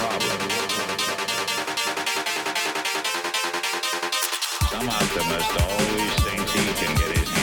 problem. Some optimist always thinks he can get his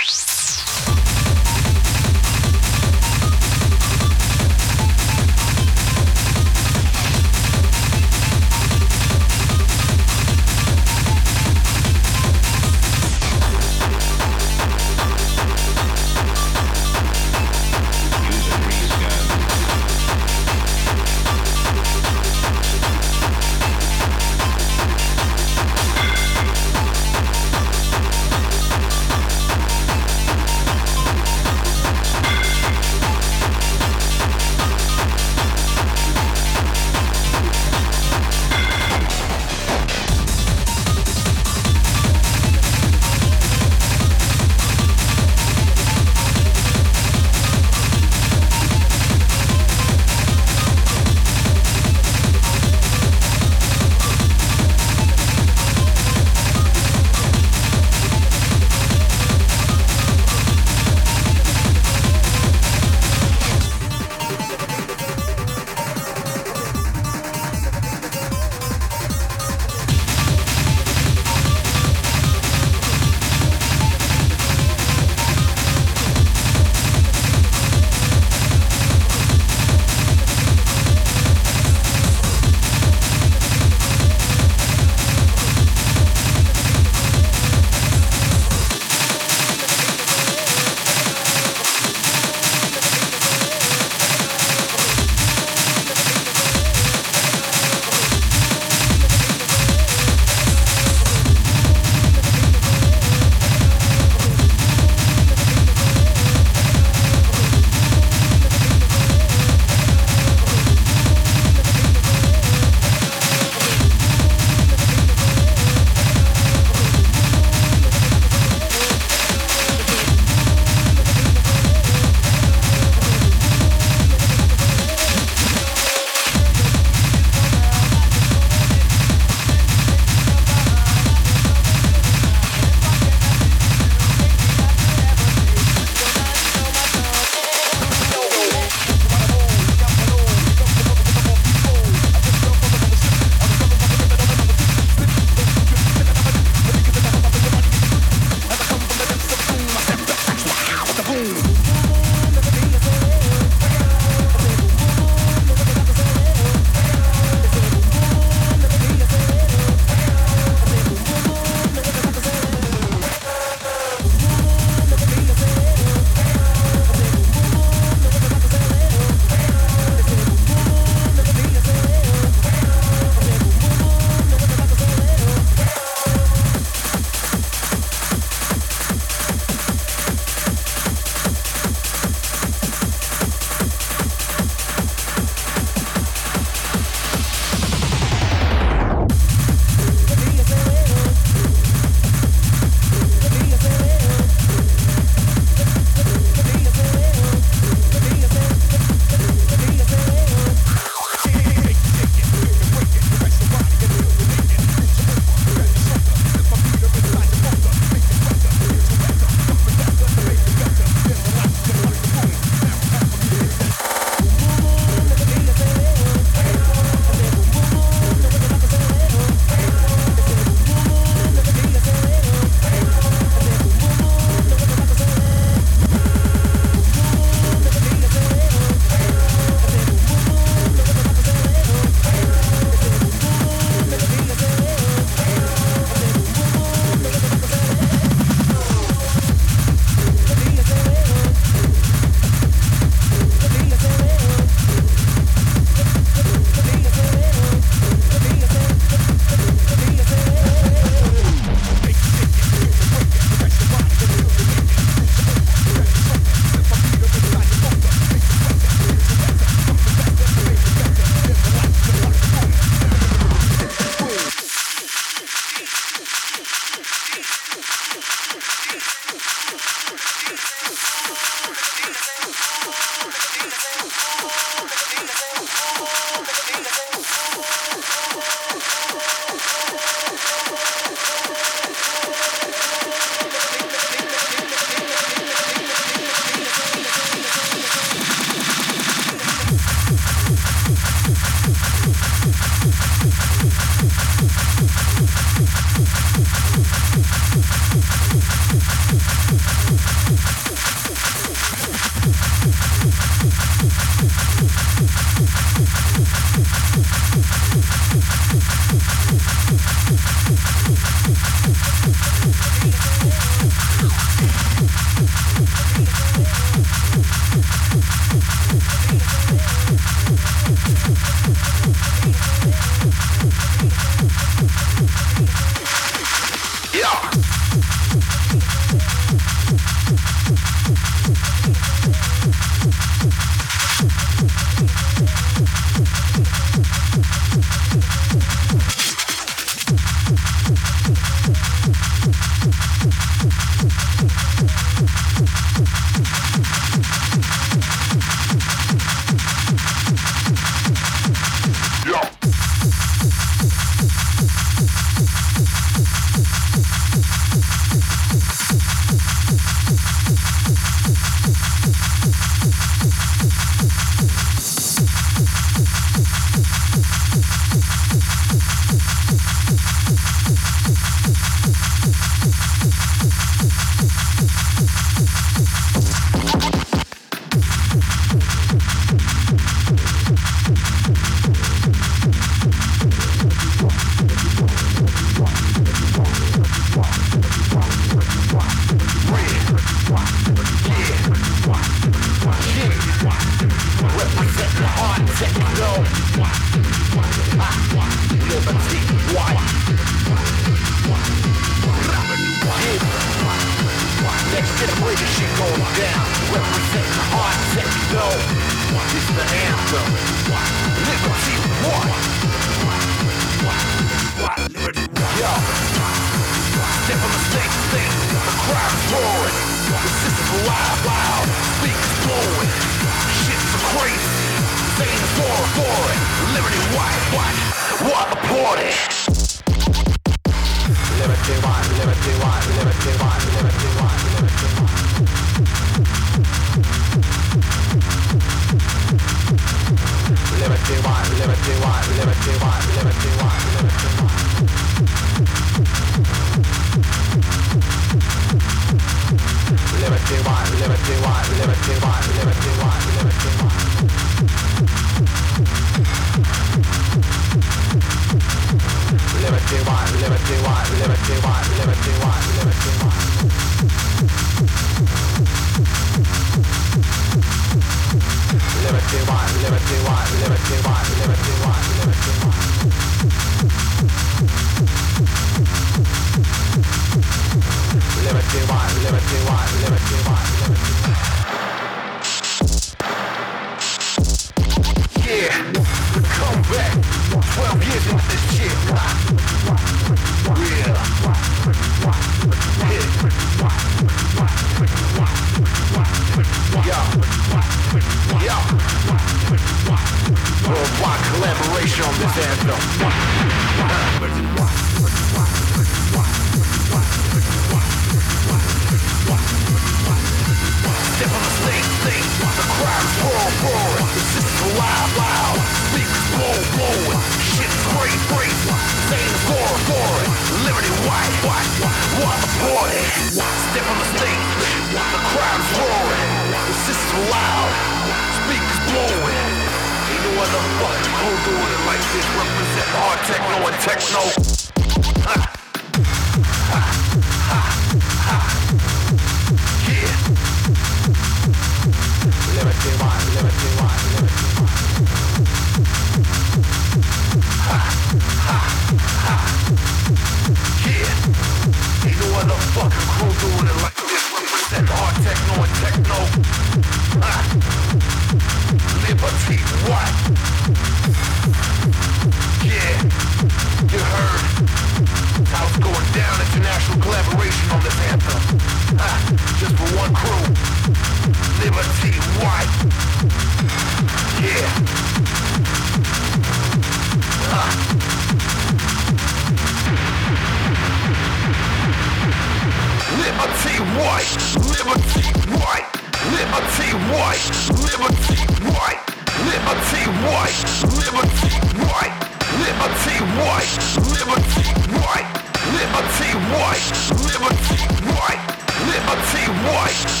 Right.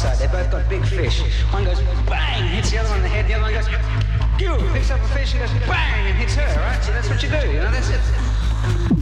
On. They both got big fish. One goes bang, hits the other one on the head. The other one goes, phew, picks up a fish and goes bang, and hits her. Right? So that's what you do. You know, that's it.